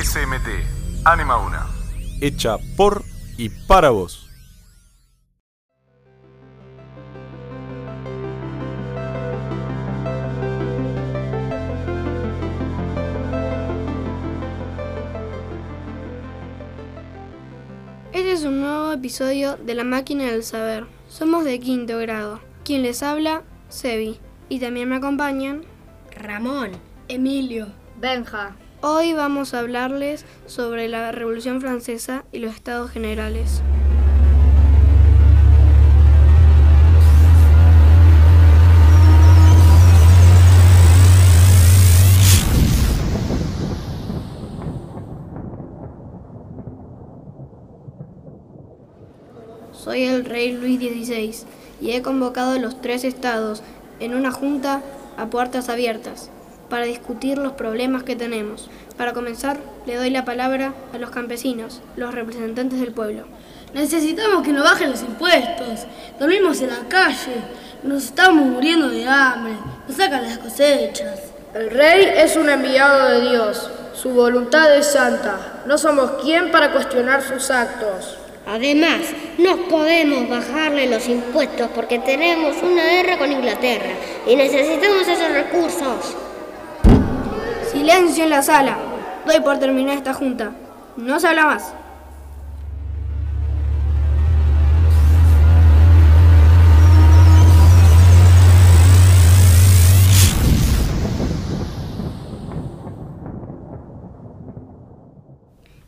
SMT, Anima una. Hecha por y para vos. Este es un nuevo episodio de La Máquina del Saber. Somos de quinto grado. Quien les habla, Sebi. Y también me acompañan Ramón, Emilio, Benja. Hoy vamos a hablarles sobre la Revolución Francesa y los Estados Generales. Soy el rey Luis XVI y he convocado a los tres estados en una junta a puertas abiertas para discutir los problemas que tenemos. Para comenzar, le doy la palabra a los campesinos, los representantes del pueblo. Necesitamos que nos bajen los impuestos. Dormimos en la calle. Nos estamos muriendo de hambre. Nos sacan las cosechas. El rey es un enviado de Dios. Su voluntad es santa. No somos quien para cuestionar sus actos. Además, no podemos bajarle los impuestos porque tenemos una guerra con Inglaterra y necesitamos esos recursos. Silencio en la sala. Doy por terminada esta junta. No se habla más.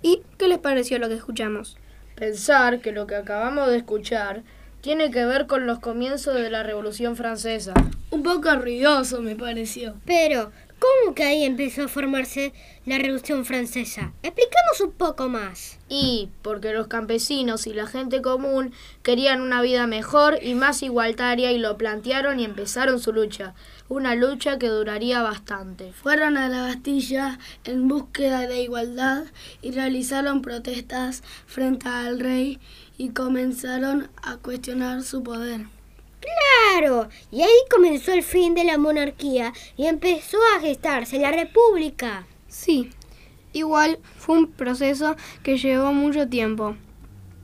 ¿Y qué les pareció lo que escuchamos? Pensar que lo que acabamos de escuchar tiene que ver con los comienzos de la Revolución Francesa. Un poco ruidoso me pareció. Pero, ¿cómo que ahí empezó a formarse la Revolución Francesa? Explícanos un poco más. Y porque los campesinos y la gente común querían una vida mejor y más igualitaria y lo plantearon y empezaron su lucha. Una lucha que duraría bastante. Fueron a la Bastilla en búsqueda de igualdad y realizaron protestas frente al rey y comenzaron a cuestionar su poder. Claro, y ahí comenzó el fin de la monarquía y empezó a gestarse la república. Sí, igual fue un proceso que llevó mucho tiempo.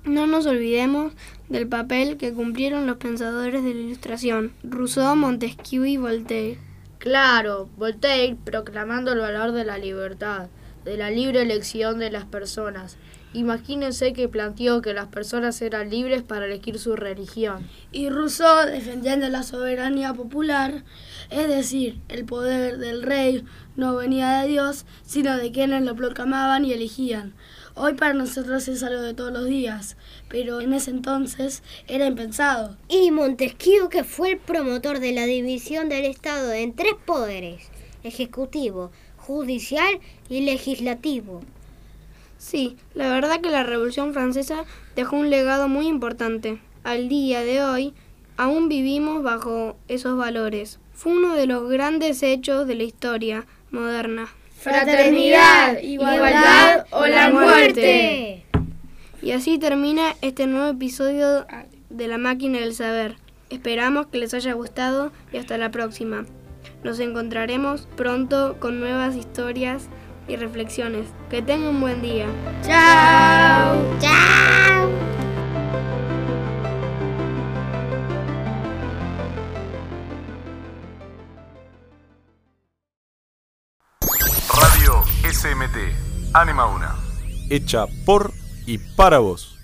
No nos olvidemos del papel que cumplieron los pensadores de la Ilustración, Rousseau, Montesquieu y Voltaire. Claro, Voltaire proclamando el valor de la libertad, de la libre elección de las personas. Imagínense que planteó que las personas eran libres para elegir su religión. Y Rousseau defendiendo la soberanía popular, es decir, el poder del rey no venía de Dios, sino de quienes lo proclamaban y elegían. Hoy para nosotros es algo de todos los días, pero en ese entonces era impensado. Y Montesquieu, que fue el promotor de la división del Estado en tres poderes, ejecutivo, judicial y legislativo. Sí, la verdad que la Revolución Francesa dejó un legado muy importante. Al día de hoy, aún vivimos bajo esos valores. Fue uno de los grandes hechos de la historia moderna. Fraternidad, igualdad o la muerte. Y así termina este nuevo episodio de La Máquina del Saber. Esperamos que les haya gustado y hasta la próxima. Nos encontraremos pronto con nuevas historias y reflexiones. Que tengan un buen día. ¡Chao! ¡Chao! Radio SMT, Anima una. Hecha por y para vos.